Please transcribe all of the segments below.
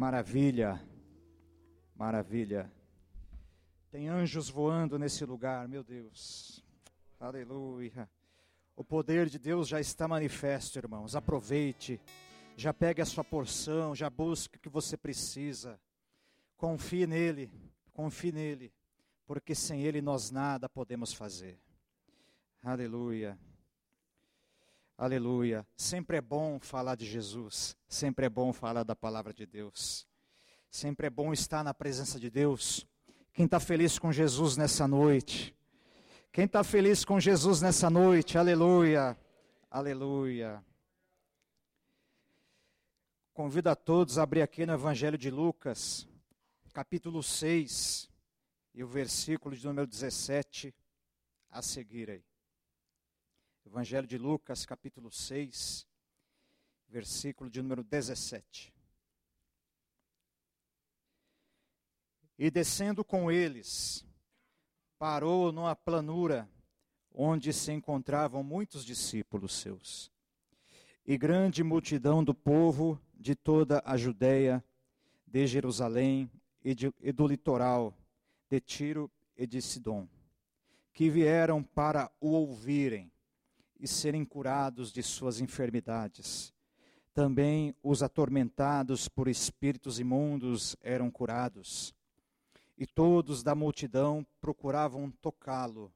Maravilha, maravilha. Tem anjos voando nesse lugar, meu Deus. Aleluia. O poder de Deus já está manifesto, irmãos. Aproveite, já pegue a sua porção, já busque o que você precisa. Confie nele, confie nele, porque sem ele nós nada podemos fazer. Aleluia. Aleluia. Sempre é bom falar de Jesus, sempre é bom falar da palavra de Deus. Sempre é bom estar na presença de Deus. Quem está feliz com Jesus nessa noite? Quem está feliz com Jesus nessa noite? Aleluia. Aleluia. Convido a todos a abrir aqui no Evangelho de Lucas, capítulo 6, e o versículo de número 17 a seguir aí. Evangelho de Lucas, capítulo 6, versículo de número 17. E descendo com eles, parou numa planura onde se encontravam muitos discípulos seus. E grande multidão do povo de toda a Judéia, de Jerusalém e, de, e do litoral, de Tiro e de Sidom, que vieram para o ouvirem e serem curados de suas enfermidades. Também os atormentados por espíritos imundos eram curados. E todos da multidão procuravam tocá-lo,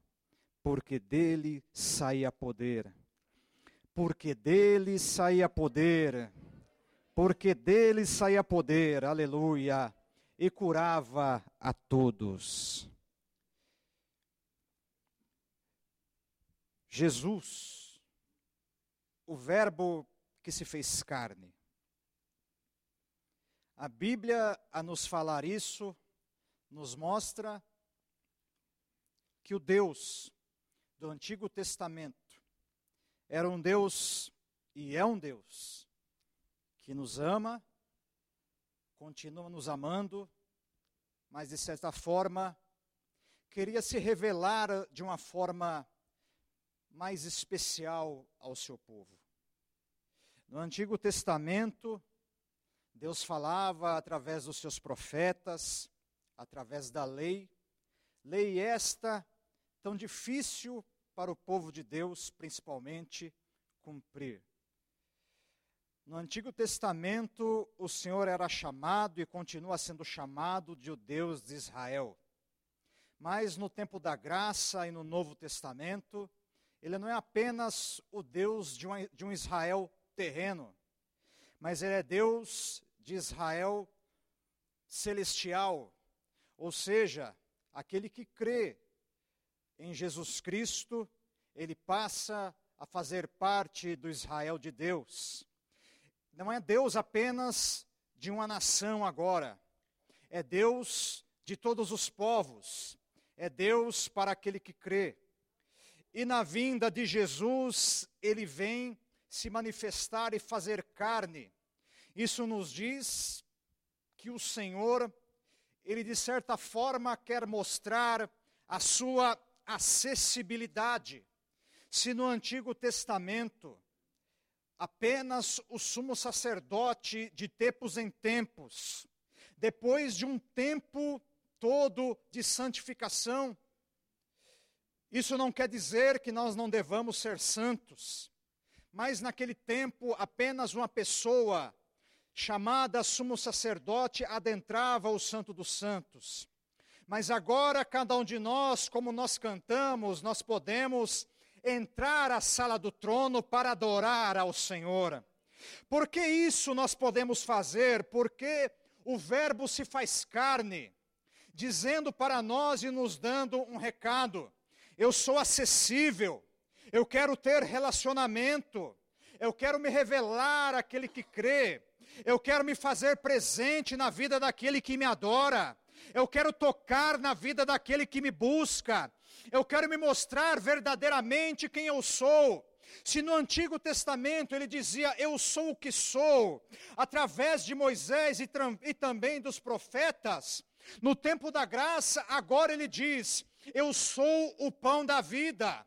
porque dele saía poder. Porque dele saía poder. Porque dele saía poder. Aleluia. E curava a todos. Jesus, o Verbo que se fez carne. A Bíblia, a nos falar isso, nos mostra que o Deus do Antigo Testamento era um Deus e é um Deus que nos ama, continua nos amando, mas de certa forma queria se revelar de uma forma mais especial ao seu povo. No Antigo Testamento, Deus falava através dos seus profetas, através da lei, lei esta tão difícil para o povo de Deus, principalmente, cumprir. No Antigo Testamento, o Senhor era chamado e continua sendo chamado de o Deus de Israel. Mas no tempo da graça e no Novo Testamento, ele não é apenas o Deus de um, de um Israel terreno, mas ele é Deus de Israel celestial, ou seja, aquele que crê em Jesus Cristo, ele passa a fazer parte do Israel de Deus. Não é Deus apenas de uma nação agora, é Deus de todos os povos, é Deus para aquele que crê. E na vinda de Jesus, ele vem se manifestar e fazer carne. Isso nos diz que o Senhor, ele de certa forma quer mostrar a sua acessibilidade. Se no Antigo Testamento apenas o sumo sacerdote de tempos em tempos, depois de um tempo todo de santificação, isso não quer dizer que nós não devamos ser santos, mas naquele tempo apenas uma pessoa chamada sumo sacerdote adentrava o Santo dos Santos. Mas agora cada um de nós, como nós cantamos, nós podemos entrar à sala do trono para adorar ao Senhor. Por que isso nós podemos fazer? Porque o Verbo se faz carne, dizendo para nós e nos dando um recado eu sou acessível, eu quero ter relacionamento, eu quero me revelar àquele que crê, eu quero me fazer presente na vida daquele que me adora, eu quero tocar na vida daquele que me busca, eu quero me mostrar verdadeiramente quem eu sou. Se no Antigo Testamento ele dizia, Eu sou o que sou, através de Moisés e, e também dos profetas, no tempo da graça, agora ele diz: eu sou o pão da vida.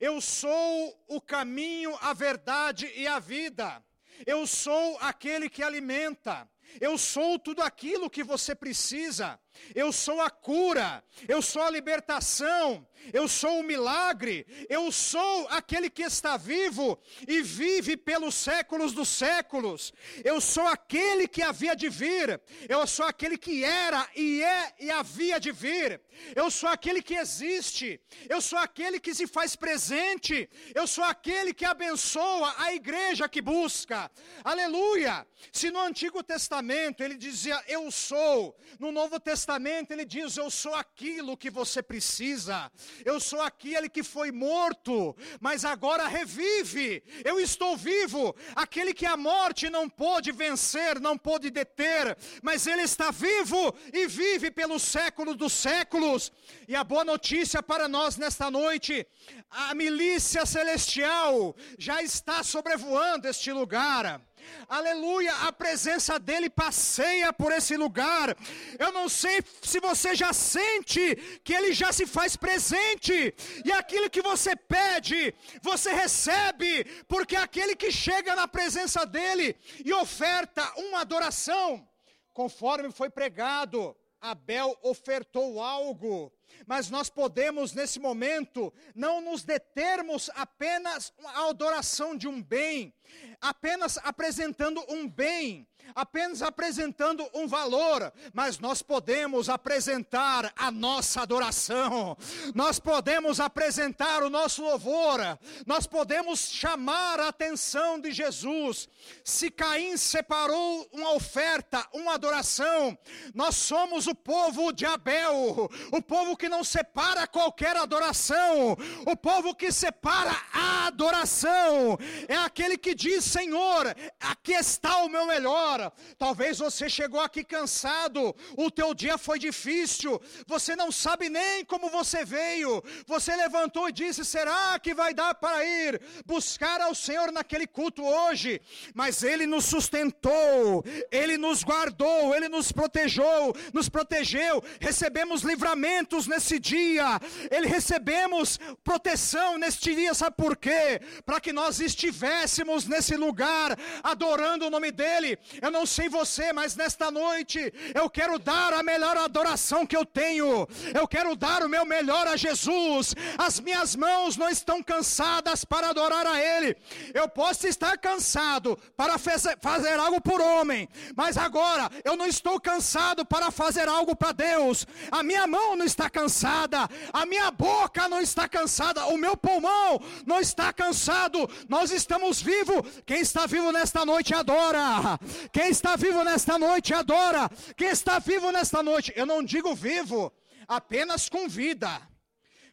Eu sou o caminho, a verdade e a vida. Eu sou aquele que alimenta. Eu sou tudo aquilo que você precisa. Eu sou a cura, eu sou a libertação, eu sou o milagre, eu sou aquele que está vivo e vive pelos séculos dos séculos. Eu sou aquele que havia de vir, eu sou aquele que era e é e havia de vir. Eu sou aquele que existe, eu sou aquele que se faz presente, eu sou aquele que abençoa a igreja que busca. Aleluia! Se no Antigo Testamento ele dizia eu sou, no Novo Testamento ele diz eu sou aquilo que você precisa. Eu sou aquele que foi morto, mas agora revive. Eu estou vivo, aquele que a morte não pôde vencer, não pôde deter, mas ele está vivo e vive pelos séculos dos séculos. E a boa notícia para nós nesta noite, a milícia celestial já está sobrevoando este lugar. Aleluia, a presença dele passeia por esse lugar. Eu não sei se você já sente que ele já se faz presente, e aquilo que você pede, você recebe, porque aquele que chega na presença dele e oferta uma adoração, conforme foi pregado, Abel ofertou algo mas nós podemos nesse momento não nos determos apenas a adoração de um bem, apenas apresentando um bem, apenas apresentando um valor, mas nós podemos apresentar a nossa adoração, nós podemos apresentar o nosso louvor, nós podemos chamar a atenção de Jesus. Se Caim separou uma oferta, uma adoração, nós somos o povo de Abel, o povo que não separa qualquer adoração, o povo que separa a adoração, é aquele que diz: Senhor, aqui está o meu melhor Talvez você chegou aqui cansado, o teu dia foi difícil, você não sabe nem como você veio. Você levantou e disse: será que vai dar para ir buscar ao Senhor naquele culto hoje? Mas Ele nos sustentou, Ele nos guardou, Ele nos protegeu, nos protegeu. Recebemos livramentos nesse dia, Ele recebemos proteção neste dia, sabe por quê? Para que nós estivéssemos nesse lugar adorando o nome dEle. Eu não sei você, mas nesta noite eu quero dar a melhor adoração que eu tenho. Eu quero dar o meu melhor a Jesus. As minhas mãos não estão cansadas para adorar a Ele. Eu posso estar cansado para fazer algo por homem, mas agora eu não estou cansado para fazer algo para Deus. A minha mão não está cansada, a minha boca não está cansada, o meu pulmão não está cansado. Nós estamos vivos. Quem está vivo nesta noite adora. Quem está vivo nesta noite, adora. Quem está vivo nesta noite, eu não digo vivo apenas com vida,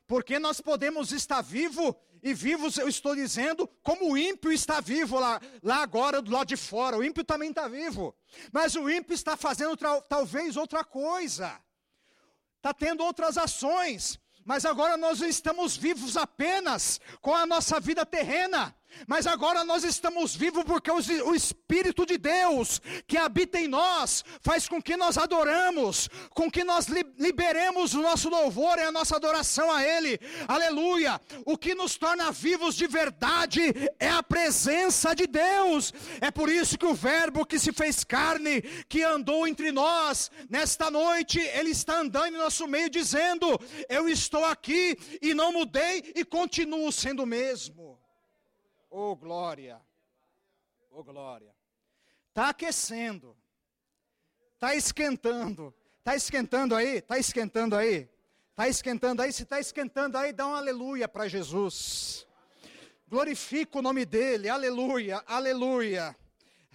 porque nós podemos estar vivo e vivos, eu estou dizendo, como o ímpio está vivo lá, lá agora do lado de fora. O ímpio também está vivo, mas o ímpio está fazendo talvez outra coisa, está tendo outras ações, mas agora nós estamos vivos apenas com a nossa vida terrena. Mas agora nós estamos vivos porque o Espírito de Deus que habita em nós faz com que nós adoramos, com que nós liberemos o nosso louvor e a nossa adoração a Ele. Aleluia! O que nos torna vivos de verdade é a presença de Deus. É por isso que o Verbo que se fez carne, que andou entre nós, nesta noite, Ele está andando em nosso meio, dizendo: Eu estou aqui e não mudei e continuo sendo o mesmo. Oh, glória. Oh, glória. Está aquecendo. Está esquentando. Está esquentando aí? Está esquentando aí? Está esquentando aí? Se está esquentando aí, dá um aleluia para Jesus. Glorifica o nome dele. Aleluia, aleluia,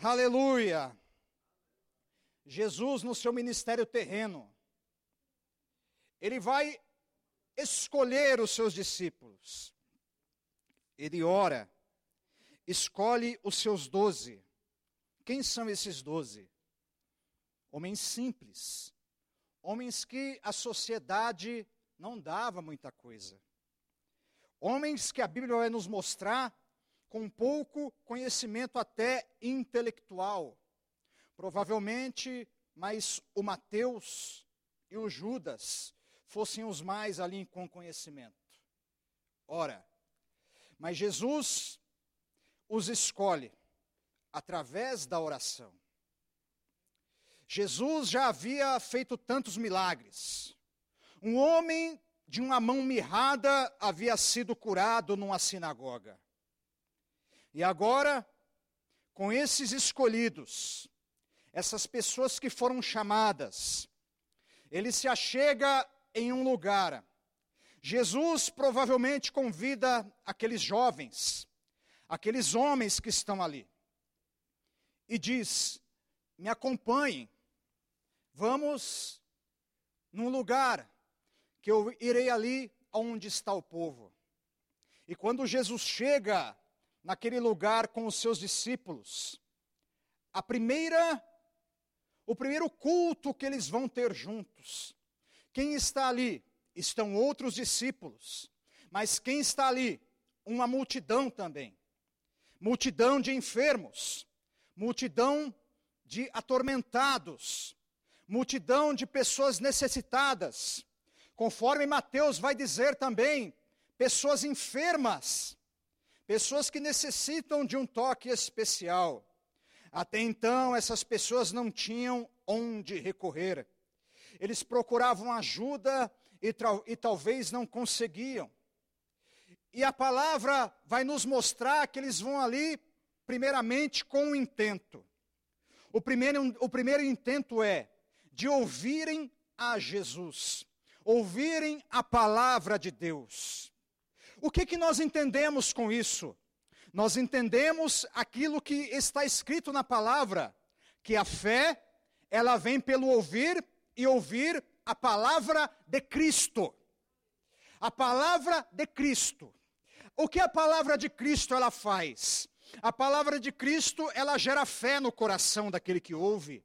aleluia. Jesus, no seu ministério terreno, ele vai escolher os seus discípulos. Ele ora escolhe os seus doze. Quem são esses doze? Homens simples, homens que a sociedade não dava muita coisa. Homens que a Bíblia vai nos mostrar com pouco conhecimento até intelectual. Provavelmente, mas o Mateus e o Judas fossem os mais ali com conhecimento. Ora, mas Jesus os escolhe através da oração. Jesus já havia feito tantos milagres. Um homem de uma mão mirrada havia sido curado numa sinagoga. E agora, com esses escolhidos, essas pessoas que foram chamadas, ele se achega em um lugar. Jesus provavelmente convida aqueles jovens, aqueles homens que estão ali, e diz: Me acompanhem, vamos num lugar que eu irei ali onde está o povo. E quando Jesus chega naquele lugar com os seus discípulos, a primeira o primeiro culto que eles vão ter juntos. Quem está ali? Estão outros discípulos. Mas quem está ali? Uma multidão também. Multidão de enfermos, multidão de atormentados, multidão de pessoas necessitadas, Conforme Mateus vai dizer também, pessoas enfermas, pessoas que necessitam de um toque especial. Até então, essas pessoas não tinham onde recorrer. Eles procuravam ajuda e, e talvez não conseguiam. E a palavra vai nos mostrar que eles vão ali, primeiramente, com um intento. O primeiro, o primeiro intento é de ouvirem a Jesus ouvirem a palavra de Deus. O que, que nós entendemos com isso? Nós entendemos aquilo que está escrito na palavra, que a fé, ela vem pelo ouvir e ouvir a palavra de Cristo. A palavra de Cristo. O que a palavra de Cristo ela faz? A palavra de Cristo, ela gera fé no coração daquele que ouve.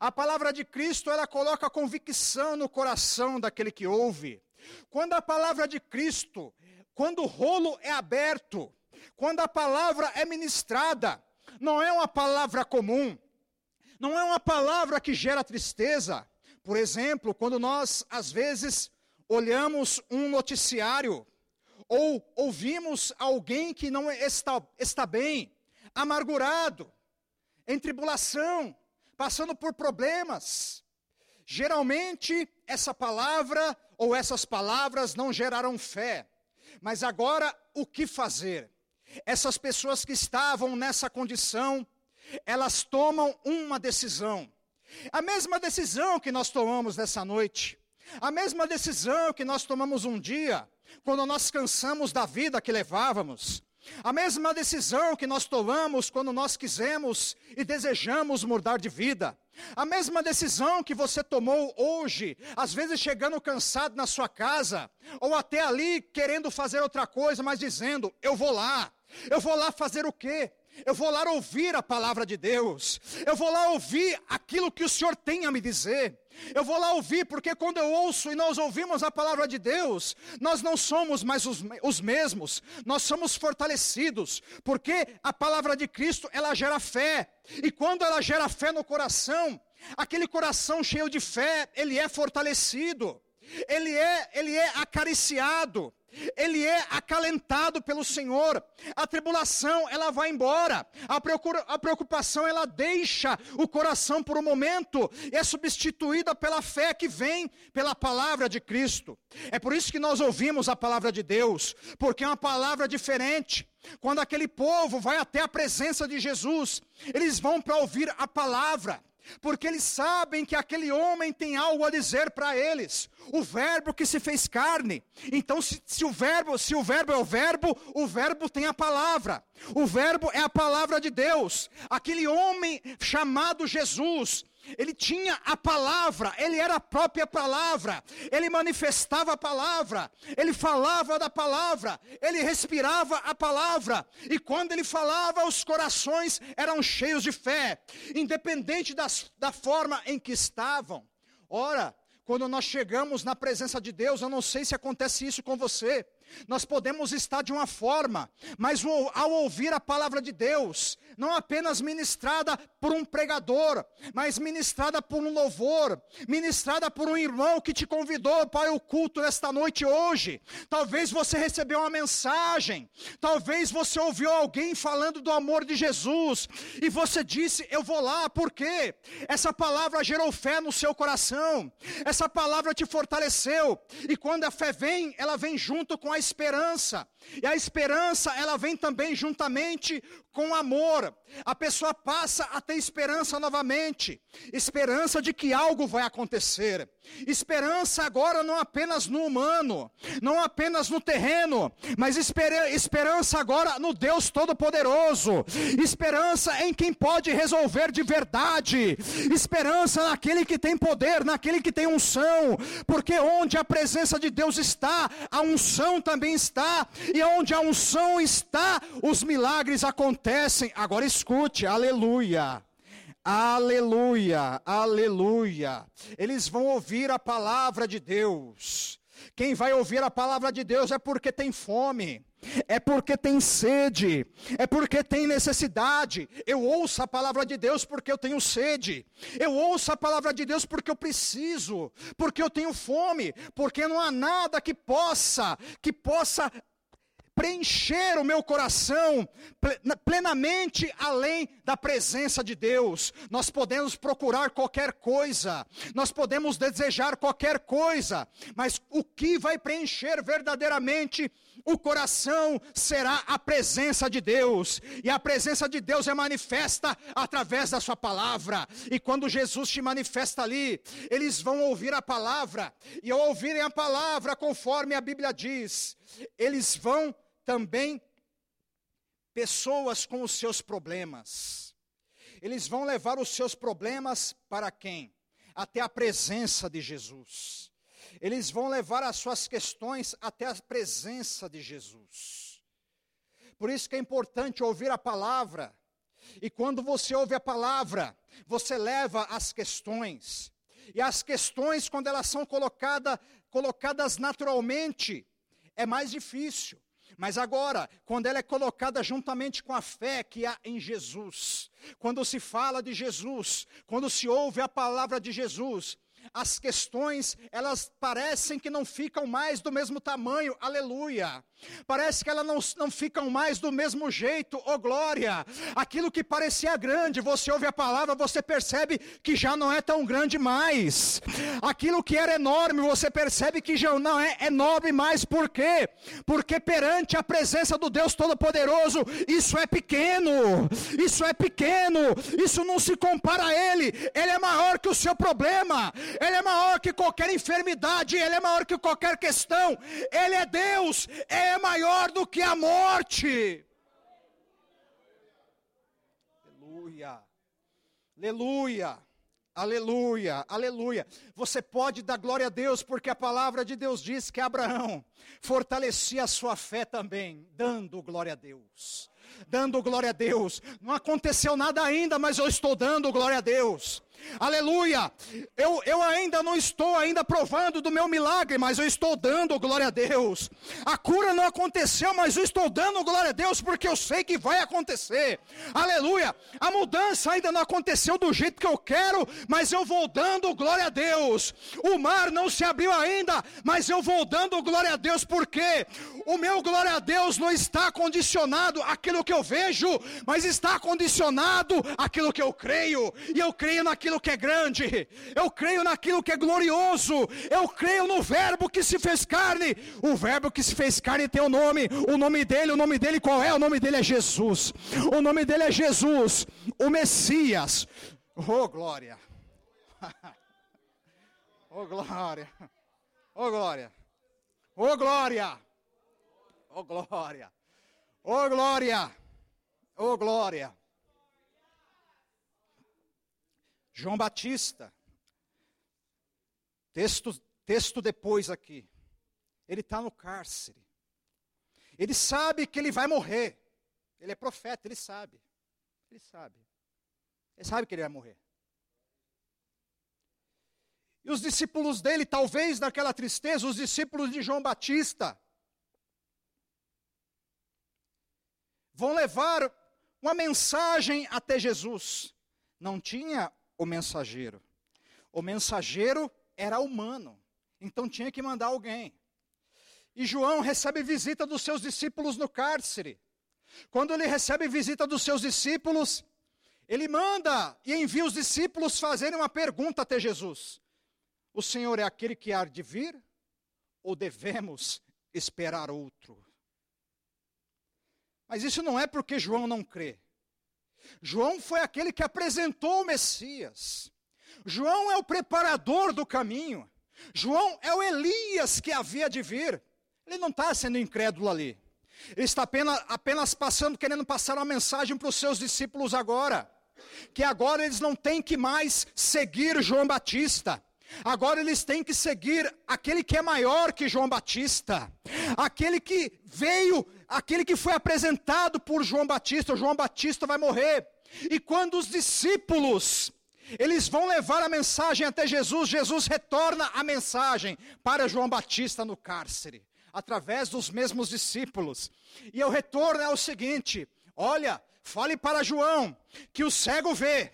A palavra de Cristo, ela coloca convicção no coração daquele que ouve. Quando a palavra de Cristo, quando o rolo é aberto, quando a palavra é ministrada, não é uma palavra comum, não é uma palavra que gera tristeza. Por exemplo, quando nós, às vezes, olhamos um noticiário, ou ouvimos alguém que não está, está bem, amargurado, em tribulação, passando por problemas. Geralmente, essa palavra ou essas palavras não geraram fé. Mas agora, o que fazer? Essas pessoas que estavam nessa condição, elas tomam uma decisão. A mesma decisão que nós tomamos nessa noite. A mesma decisão que nós tomamos um dia, quando nós cansamos da vida que levávamos. A mesma decisão que nós tomamos quando nós quisemos e desejamos mudar de vida. A mesma decisão que você tomou hoje, às vezes chegando cansado na sua casa, ou até ali querendo fazer outra coisa, mas dizendo: Eu vou lá. Eu vou lá fazer o quê? Eu vou lá ouvir a palavra de Deus. Eu vou lá ouvir aquilo que o Senhor tem a me dizer. Eu vou lá ouvir, porque quando eu ouço e nós ouvimos a palavra de Deus, nós não somos mais os, os mesmos, nós somos fortalecidos, porque a palavra de Cristo, ela gera fé, e quando ela gera fé no coração, aquele coração cheio de fé, ele é fortalecido, ele é, ele é acariciado, ele é acalentado pelo Senhor. A tribulação, ela vai embora. A preocupação, ela deixa o coração por um momento e é substituída pela fé que vem pela palavra de Cristo. É por isso que nós ouvimos a palavra de Deus, porque é uma palavra diferente. Quando aquele povo vai até a presença de Jesus, eles vão para ouvir a palavra porque eles sabem que aquele homem tem algo a dizer para eles. O verbo que se fez carne. Então, se, se, o verbo, se o verbo é o verbo, o verbo tem a palavra. O verbo é a palavra de Deus. Aquele homem chamado Jesus, ele tinha a palavra, ele era a própria palavra, ele manifestava a palavra, ele falava da palavra, ele respirava a palavra, e quando ele falava, os corações eram cheios de fé, independente das, da forma em que estavam. Ora, quando nós chegamos na presença de Deus, eu não sei se acontece isso com você, Nós podemos estar de uma forma, mas ao ouvir a palavra de Deus, não apenas ministrada por um pregador, mas ministrada por um louvor, ministrada por um irmão que te convidou para o culto nesta noite hoje. Talvez você recebeu uma mensagem, talvez você ouviu alguém falando do amor de Jesus e você disse: Eu vou lá, por quê? Essa palavra gerou fé no seu coração, essa palavra te fortaleceu, e quando a fé vem, ela vem junto com a esperança. E a esperança, ela vem também juntamente com amor. A pessoa passa a ter esperança novamente, esperança de que algo vai acontecer. Esperança agora não apenas no humano, não apenas no terreno, mas esperança agora no Deus Todo-Poderoso. Esperança em quem pode resolver de verdade. Esperança naquele que tem poder, naquele que tem unção, porque onde a presença de Deus está, a unção também está, e onde a unção está, os milagres acontecem. Agora escute, aleluia. Aleluia, aleluia. Eles vão ouvir a palavra de Deus. Quem vai ouvir a palavra de Deus é porque tem fome, é porque tem sede, é porque tem necessidade. Eu ouço a palavra de Deus porque eu tenho sede, eu ouço a palavra de Deus porque eu preciso, porque eu tenho fome, porque não há nada que possa, que possa preencher o meu coração plenamente além da presença de Deus. Nós podemos procurar qualquer coisa, nós podemos desejar qualquer coisa, mas o que vai preencher verdadeiramente o coração será a presença de Deus, e a presença de Deus é manifesta através da Sua palavra. E quando Jesus te manifesta ali, eles vão ouvir a palavra, e ao ouvirem a palavra, conforme a Bíblia diz, eles vão também pessoas com os seus problemas. Eles vão levar os seus problemas para quem? Até a presença de Jesus. Eles vão levar as suas questões até a presença de Jesus. Por isso que é importante ouvir a palavra. E quando você ouve a palavra, você leva as questões. E as questões, quando elas são colocada, colocadas naturalmente, é mais difícil. Mas agora, quando ela é colocada juntamente com a fé que há em Jesus, quando se fala de Jesus, quando se ouve a palavra de Jesus, as questões, elas parecem que não ficam mais do mesmo tamanho, aleluia. Parece que elas não, não ficam mais do mesmo jeito, oh glória. Aquilo que parecia grande, você ouve a palavra, você percebe que já não é tão grande mais. Aquilo que era enorme, você percebe que já não é enorme mais, por quê? Porque perante a presença do Deus Todo-Poderoso, isso é pequeno, isso é pequeno, isso não se compara a Ele, Ele é maior que o seu problema, Ele é maior que qualquer enfermidade, Ele é maior que qualquer questão, Ele é Deus, Ele é maior do que a morte. Aleluia, aleluia, aleluia, aleluia. Você pode dar glória a Deus, porque a palavra de Deus diz que Abraão fortalecia a sua fé também, dando glória a Deus. Dando glória a Deus, não aconteceu nada ainda, mas eu estou dando glória a Deus. Aleluia! Eu, eu ainda não estou ainda provando do meu milagre, mas eu estou dando glória a Deus. A cura não aconteceu, mas eu estou dando glória a Deus porque eu sei que vai acontecer. Aleluia! A mudança ainda não aconteceu do jeito que eu quero, mas eu vou dando glória a Deus. O mar não se abriu ainda, mas eu vou dando glória a Deus porque o meu glória a Deus não está condicionado àquilo que eu vejo, mas está condicionado àquilo que eu creio. E eu creio naquilo que é grande, eu creio naquilo que é glorioso, eu creio no Verbo que se fez carne. O Verbo que se fez carne tem o nome, o nome dele, o nome dele qual é? O nome dele é Jesus. O nome dele é Jesus, o Messias. Oh glória! Oh glória! Oh glória! Oh glória! Oh glória! Oh glória! Oh glória! João Batista, texto, texto depois aqui, ele está no cárcere. Ele sabe que ele vai morrer. Ele é profeta, ele sabe. Ele sabe. Ele sabe que ele vai morrer. E os discípulos dele, talvez naquela tristeza, os discípulos de João Batista, vão levar uma mensagem até Jesus. Não tinha o mensageiro. O mensageiro era humano, então tinha que mandar alguém. E João recebe visita dos seus discípulos no cárcere. Quando ele recebe visita dos seus discípulos, ele manda e envia os discípulos fazerem uma pergunta até Jesus: O Senhor é aquele que há de vir? Ou devemos esperar outro? Mas isso não é porque João não crê. João foi aquele que apresentou o Messias. João é o preparador do caminho. João é o Elias que havia de vir. Ele não está sendo incrédulo ali. Ele está apenas, apenas passando, querendo passar uma mensagem para os seus discípulos agora. Que agora eles não têm que mais seguir João Batista. Agora eles têm que seguir aquele que é maior que João Batista, aquele que veio, aquele que foi apresentado por João Batista. João Batista vai morrer. E quando os discípulos eles vão levar a mensagem até Jesus, Jesus retorna a mensagem para João Batista no cárcere, através dos mesmos discípulos. E o retorno é o seguinte: olha, fale para João que o cego vê,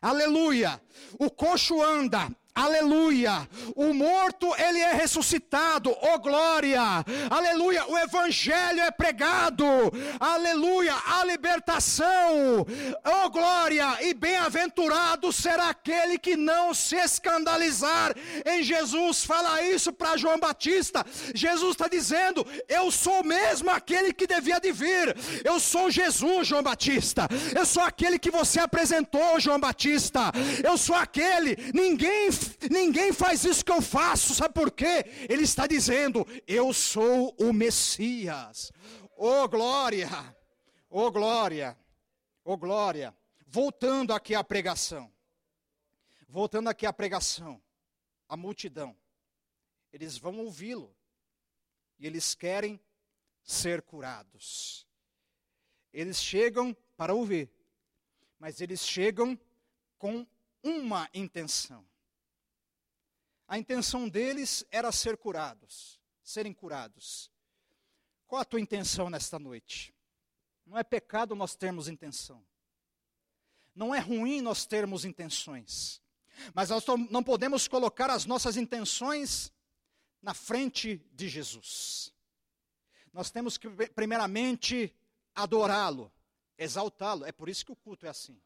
aleluia, o coxo anda, Aleluia. O morto, ele é ressuscitado. Oh glória. Aleluia. O evangelho é pregado. Aleluia. A libertação. Oh glória. E bem-aventurado será aquele que não se escandalizar em Jesus. Fala isso para João Batista. Jesus está dizendo: Eu sou mesmo aquele que devia de vir. Eu sou Jesus, João Batista. Eu sou aquele que você apresentou, João Batista. Eu sou aquele. Ninguém ninguém faz isso que eu faço, sabe por quê? Ele está dizendo: Eu sou o Messias. Oh glória, oh glória, oh glória. Voltando aqui à pregação, voltando aqui à pregação, a multidão, eles vão ouvi-lo e eles querem ser curados. Eles chegam para ouvir, mas eles chegam com uma intenção. A intenção deles era ser curados, serem curados. Qual a tua intenção nesta noite? Não é pecado nós termos intenção. Não é ruim nós termos intenções. Mas nós não podemos colocar as nossas intenções na frente de Jesus. Nós temos que, primeiramente, adorá-lo, exaltá-lo. É por isso que o culto é assim.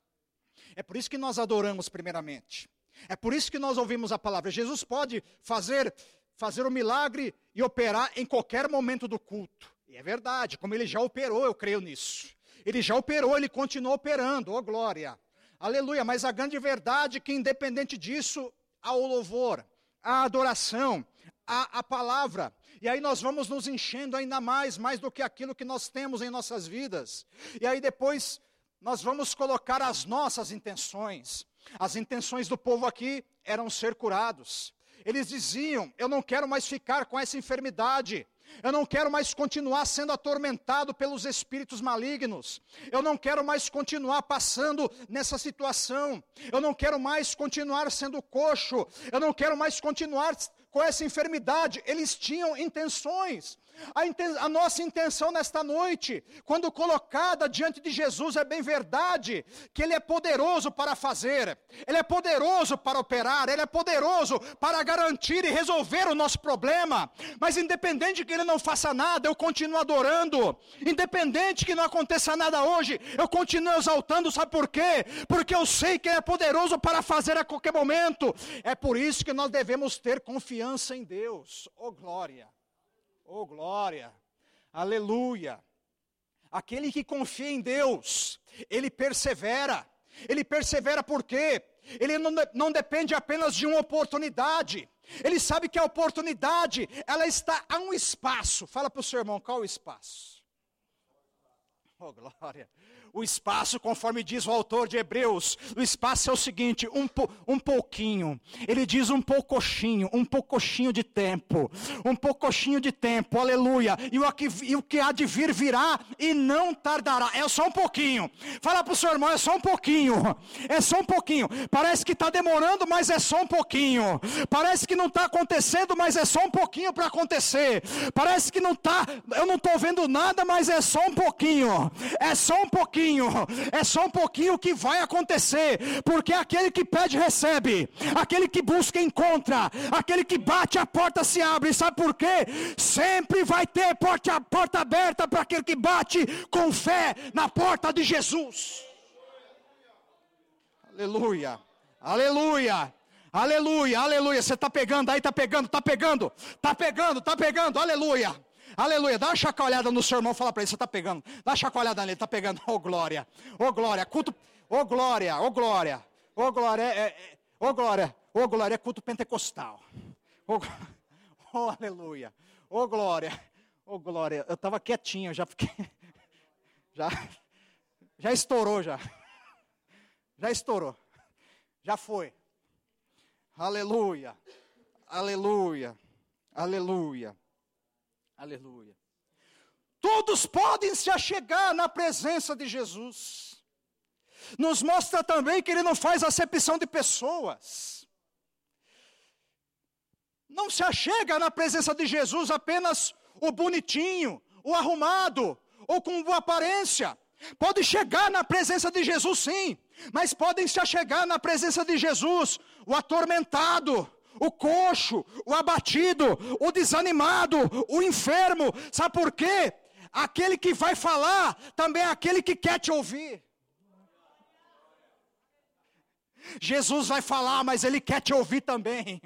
É por isso que nós adoramos, primeiramente. É por isso que nós ouvimos a palavra. Jesus pode fazer fazer o um milagre e operar em qualquer momento do culto. E é verdade, como ele já operou, eu creio nisso. Ele já operou, ele continua operando, oh glória. Aleluia, mas a grande verdade é que independente disso, há o louvor, a adoração, a, a palavra. E aí nós vamos nos enchendo ainda mais, mais do que aquilo que nós temos em nossas vidas. E aí depois nós vamos colocar as nossas intenções. As intenções do povo aqui eram ser curados. Eles diziam: Eu não quero mais ficar com essa enfermidade. Eu não quero mais continuar sendo atormentado pelos espíritos malignos. Eu não quero mais continuar passando nessa situação. Eu não quero mais continuar sendo coxo. Eu não quero mais continuar com essa enfermidade. Eles tinham intenções. A, a, nossa intenção nesta noite, quando colocada diante de Jesus, é bem verdade que Ele é poderoso para fazer, Ele é poderoso para operar, Ele é poderoso para garantir e resolver o nosso problema. Mas independente de que Ele não faça nada, eu continuo adorando. Independente que não aconteça nada hoje, eu continuo exaltando. Sabe por quê? Porque eu sei que Ele é poderoso para fazer a qualquer momento. É por isso que nós devemos ter confiança em Deus. Oh glória! Oh, glória! Aleluia! Aquele que confia em Deus, ele persevera. Ele persevera por quê? Ele não, não depende apenas de uma oportunidade. Ele sabe que a oportunidade, ela está a um espaço. Fala para o seu irmão, qual o espaço? Oh, glória! O espaço, conforme diz o autor de Hebreus, o espaço é o seguinte: um, um pouquinho. Ele diz um poucochinho, um poucochinho de tempo. Um poucochinho de tempo, aleluia. E o, que, e o que há de vir virá e não tardará. É só um pouquinho. Fala para o seu irmão, é só um pouquinho. É só um pouquinho. Parece que está demorando, mas é só um pouquinho. Parece que não está acontecendo, mas é só um pouquinho para acontecer. Parece que não está, eu não estou vendo nada, mas é só um pouquinho. É só um pouquinho pouquinho, é só um pouquinho que vai acontecer, porque aquele que pede recebe, aquele que busca encontra, aquele que bate a porta se abre, sabe por quê? Sempre vai ter porta, porta aberta para aquele que bate com fé na porta de Jesus. Aleluia, aleluia. Aleluia, aleluia. Você está pegando aí, está pegando, está pegando, está pegando, está pegando, aleluia. Aleluia. Dá uma chacoalhada no seu irmão, fala para ele, você está pegando. Dá uma chacoalhada nele, está pegando. Ô oh, glória. Ô oh, glória. Culto. Ô oh, glória. Ô glória. Ô glória. É, é, ô glória. Ô glória. É culto pentecostal. Ô oh, aleluia. Ô glória. Ô glória. Eu estava quietinho, já fiquei. Já. Já estourou já. Já estourou. Já foi. Aleluia. Aleluia. Aleluia. Aleluia. Todos podem se achegar na presença de Jesus. Nos mostra também que ele não faz acepção de pessoas. Não se achega na presença de Jesus apenas o bonitinho, o arrumado, ou com boa aparência. Pode chegar na presença de Jesus, sim, mas podem se achegar na presença de Jesus o atormentado, o coxo, o abatido, o desanimado, o enfermo. Sabe por quê? Aquele que vai falar também é aquele que quer te ouvir. Jesus vai falar, mas ele quer te ouvir também.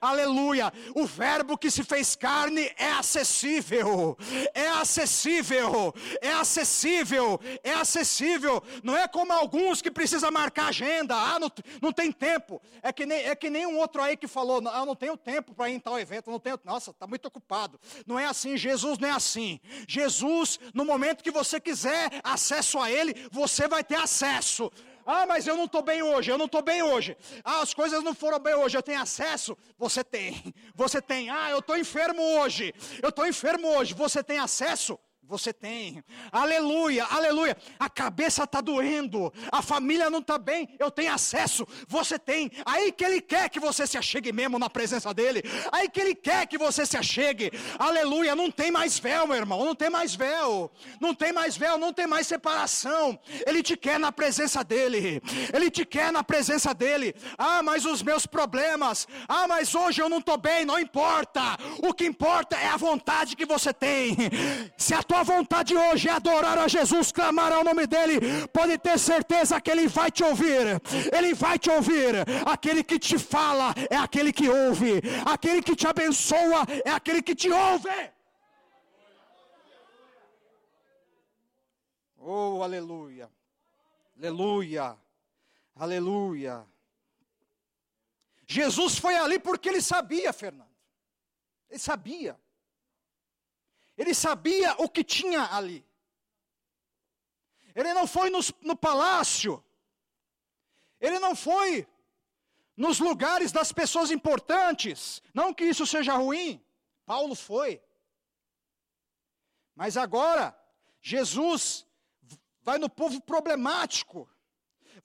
Aleluia! O Verbo que se fez carne é acessível, é acessível, é acessível, é acessível. Não é como alguns que precisam marcar agenda, ah, não, não tem tempo. É que, nem, é que nem um outro aí que falou, ah, eu não tenho tempo para ir em tal evento, não tenho, nossa, está muito ocupado. Não é assim, Jesus não é assim. Jesus, no momento que você quiser acesso a Ele, você vai ter acesso. Ah, mas eu não estou bem hoje, eu não estou bem hoje. Ah, as coisas não foram bem hoje, eu tenho acesso? Você tem, você tem. Ah, eu estou enfermo hoje, eu estou enfermo hoje, você tem acesso? Você tem. Aleluia, aleluia. A cabeça está doendo, a família não está bem, eu tenho acesso. Você tem. Aí que Ele quer que você se achegue mesmo na presença dEle. Aí que Ele quer que você se achegue. Aleluia. Não tem mais véu, meu irmão. Não tem mais véu. Não tem mais véu, não tem mais separação. Ele te quer na presença dEle. Ele te quer na presença dEle. Ah, mas os meus problemas. Ah, mas hoje eu não estou bem. Não importa. O que importa é a vontade que você tem. Se a tua tua vontade hoje é adorar a Jesus, clamar ao nome dEle, pode ter certeza que Ele vai te ouvir, Ele vai te ouvir. Aquele que te fala é aquele que ouve, aquele que te abençoa é aquele que te ouve. Oh, aleluia, aleluia, aleluia. Jesus foi ali porque ele sabia, Fernando. Ele sabia. Ele sabia o que tinha ali. Ele não foi no, no palácio. Ele não foi nos lugares das pessoas importantes. Não que isso seja ruim. Paulo foi. Mas agora, Jesus vai no povo problemático.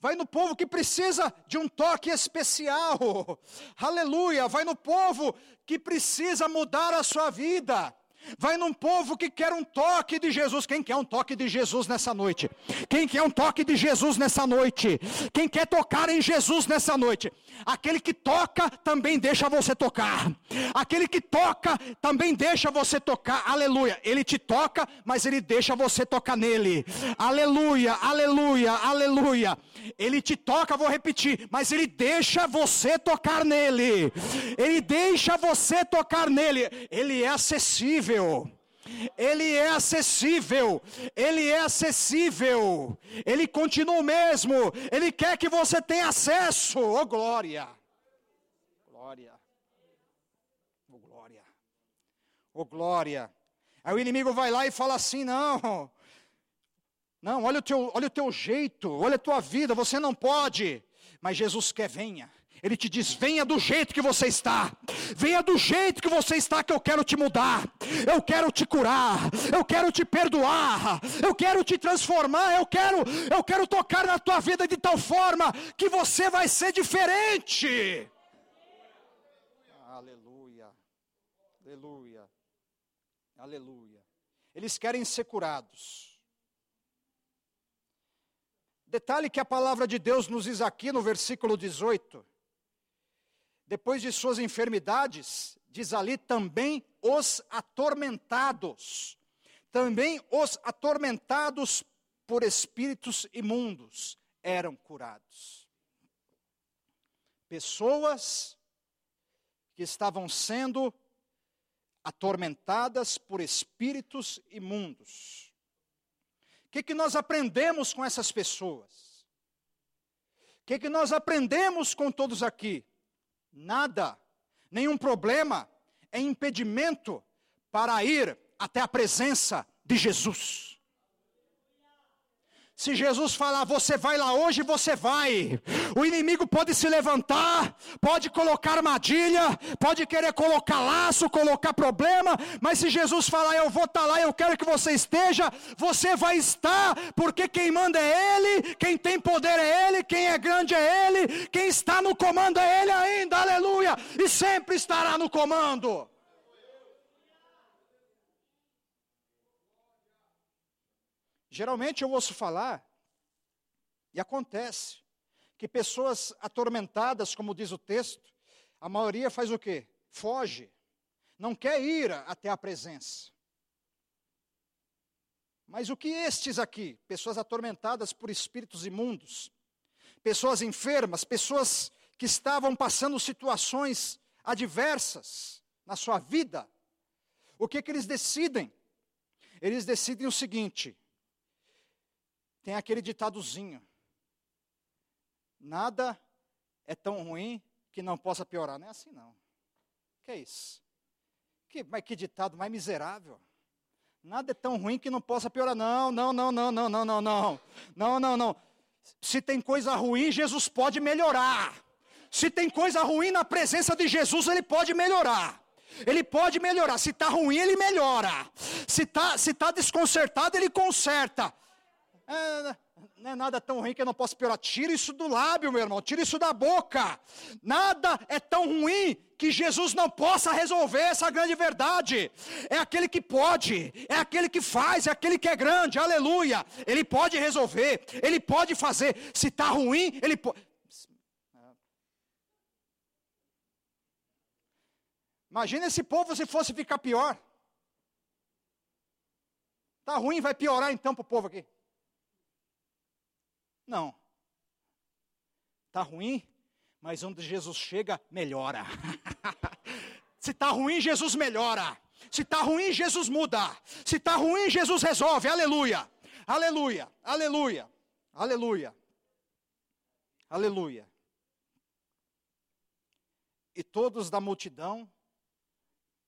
Vai no povo que precisa de um toque especial. Aleluia. Vai no povo que precisa mudar a sua vida. Vai num povo que quer um toque de Jesus. Quem quer um toque de Jesus nessa noite? Quem quer um toque de Jesus nessa noite? Quem quer tocar em Jesus nessa noite? Aquele que toca também deixa você tocar. Aquele que toca também deixa você tocar. Aleluia. Ele te toca, mas ele deixa você tocar nele. Aleluia, aleluia, aleluia. Ele te toca, vou repetir, mas ele deixa você tocar nele. Ele deixa você tocar nele. Ele é acessível. Ele é acessível, Ele é acessível, Ele continua o mesmo, Ele quer que você tenha acesso, oh glória, glória, oh glória, oh glória. Aí o inimigo vai lá e fala assim: não, Não, olha o teu, olha o teu jeito, olha a tua vida, você não pode. Mas Jesus quer, venha. Ele te diz: venha do jeito que você está, venha do jeito que você está, que eu quero te mudar, eu quero te curar, eu quero te perdoar, eu quero te transformar, eu quero, eu quero tocar na tua vida de tal forma que você vai ser diferente. Aleluia, aleluia, aleluia. Eles querem ser curados. Detalhe que a palavra de Deus nos diz aqui no versículo 18 depois de suas enfermidades, diz ali também os atormentados, também os atormentados por espíritos imundos eram curados. Pessoas que estavam sendo atormentadas por espíritos imundos. O que, que nós aprendemos com essas pessoas? O que, que nós aprendemos com todos aqui? Nada, nenhum problema é impedimento para ir até a presença de Jesus. Se Jesus falar, você vai lá hoje, você vai. O inimigo pode se levantar, pode colocar armadilha, pode querer colocar laço, colocar problema, mas se Jesus falar, eu vou estar tá lá, eu quero que você esteja, você vai estar, porque quem manda é Ele, quem tem poder é Ele, quem é grande é Ele, quem está no comando é Ele ainda, aleluia, e sempre estará no comando. Geralmente eu ouço falar, e acontece, que pessoas atormentadas, como diz o texto, a maioria faz o quê? Foge, não quer ir até a presença. Mas o que estes aqui, pessoas atormentadas por espíritos imundos, pessoas enfermas, pessoas que estavam passando situações adversas na sua vida, o que, que eles decidem? Eles decidem o seguinte: tem aquele ditadozinho: nada é tão ruim que não possa piorar. Não é assim, não. Que é isso? Que, mas que ditado mais miserável. Nada é tão ruim que não possa piorar. Não, não, não, não, não, não, não, não. Não, não, não. Se tem coisa ruim, Jesus pode melhorar. Se tem coisa ruim na presença de Jesus, ele pode melhorar. Ele pode melhorar. Se está ruim, ele melhora. Se está se tá desconcertado, ele conserta. É, não é nada tão ruim que eu não posso piorar. Tira isso do lábio, meu irmão. Tira isso da boca. Nada é tão ruim que Jesus não possa resolver essa grande verdade. É aquele que pode, é aquele que faz, é aquele que é grande. Aleluia. Ele pode resolver, ele pode fazer. Se está ruim, ele pode. Imagina esse povo se fosse ficar pior. Está ruim, vai piorar então para o povo aqui. Não. Está ruim, mas onde Jesus chega, melhora. Se está ruim, Jesus melhora. Se está ruim, Jesus muda. Se está ruim, Jesus resolve. Aleluia. Aleluia. Aleluia. Aleluia. Aleluia. E todos da multidão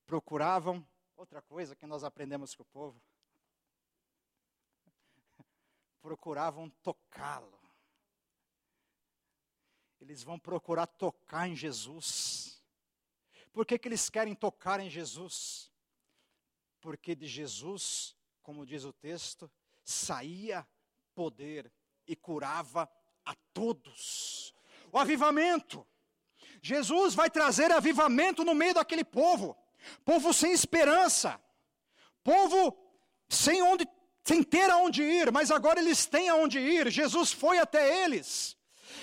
procuravam outra coisa que nós aprendemos com o povo procuravam tocá-lo. Eles vão procurar tocar em Jesus. Por que, que eles querem tocar em Jesus? Porque de Jesus, como diz o texto, saía poder e curava a todos. O avivamento. Jesus vai trazer avivamento no meio daquele povo. Povo sem esperança. Povo sem onde sem ter aonde ir, mas agora eles têm aonde ir. Jesus foi até eles.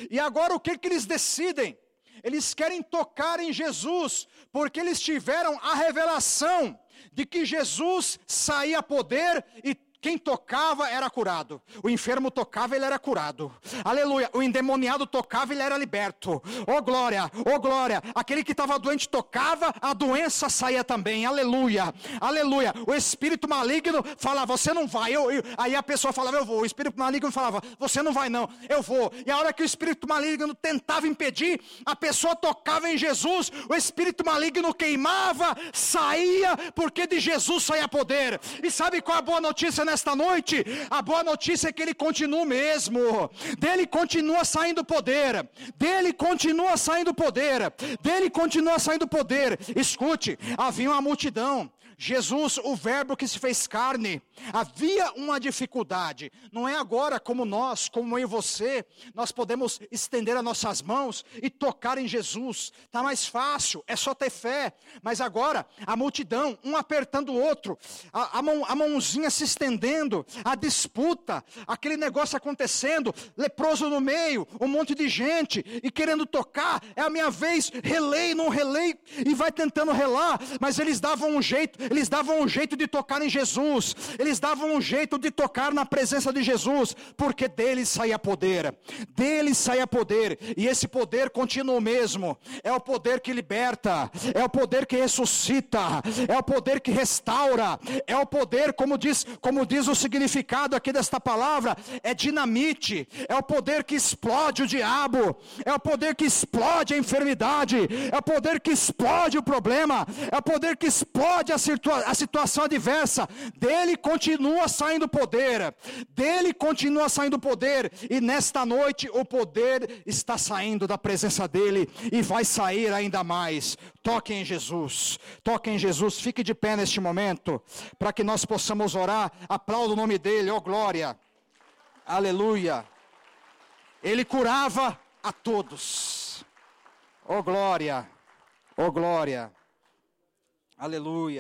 E agora o que, que eles decidem? Eles querem tocar em Jesus, porque eles tiveram a revelação de que Jesus saía poder e quem tocava era curado. O enfermo tocava, ele era curado. Aleluia. O endemoniado tocava, ele era liberto. Oh glória, oh glória. Aquele que estava doente tocava, a doença saía também. Aleluia, aleluia. O espírito maligno falava, você não vai. Eu, eu. Aí a pessoa falava, eu vou. O espírito maligno falava, você não vai não, eu vou. E a hora que o espírito maligno tentava impedir, a pessoa tocava em Jesus, o espírito maligno queimava, saía, porque de Jesus saía poder. E sabe qual é a boa notícia nesta noite, a boa notícia é que ele continua mesmo. Dele continua saindo poder. Dele continua saindo poder. Dele continua saindo poder. Escute, havia uma multidão. Jesus, o Verbo que se fez carne, havia uma dificuldade. Não é agora como nós, como eu e você, nós podemos estender as nossas mãos e tocar em Jesus. Está mais fácil, é só ter fé. Mas agora, a multidão, um apertando o outro, a, a, mão, a mãozinha se estendendo, a disputa, aquele negócio acontecendo, leproso no meio, um monte de gente, e querendo tocar, é a minha vez, relei, não relei, e vai tentando relar, mas eles davam um jeito, eles davam um jeito de tocar em Jesus, eles davam um jeito de tocar na presença de Jesus, porque deles saía poder, deles saía poder, e esse poder continua o mesmo, é o poder que liberta, é o poder que ressuscita, é o poder que restaura, é o poder, como diz, como diz o significado aqui desta palavra, é dinamite, é o poder que explode o diabo, é o poder que explode a enfermidade, é o poder que explode o problema, é o poder que explode a circunstância a situação adversa, dele continua saindo poder, dele continua saindo poder, e nesta noite o poder está saindo da presença dele e vai sair ainda mais. Toque em Jesus, toque em Jesus, fique de pé neste momento, para que nós possamos orar, aplauda o nome dele, oh glória, aleluia. Ele curava a todos, oh glória, oh glória, aleluia.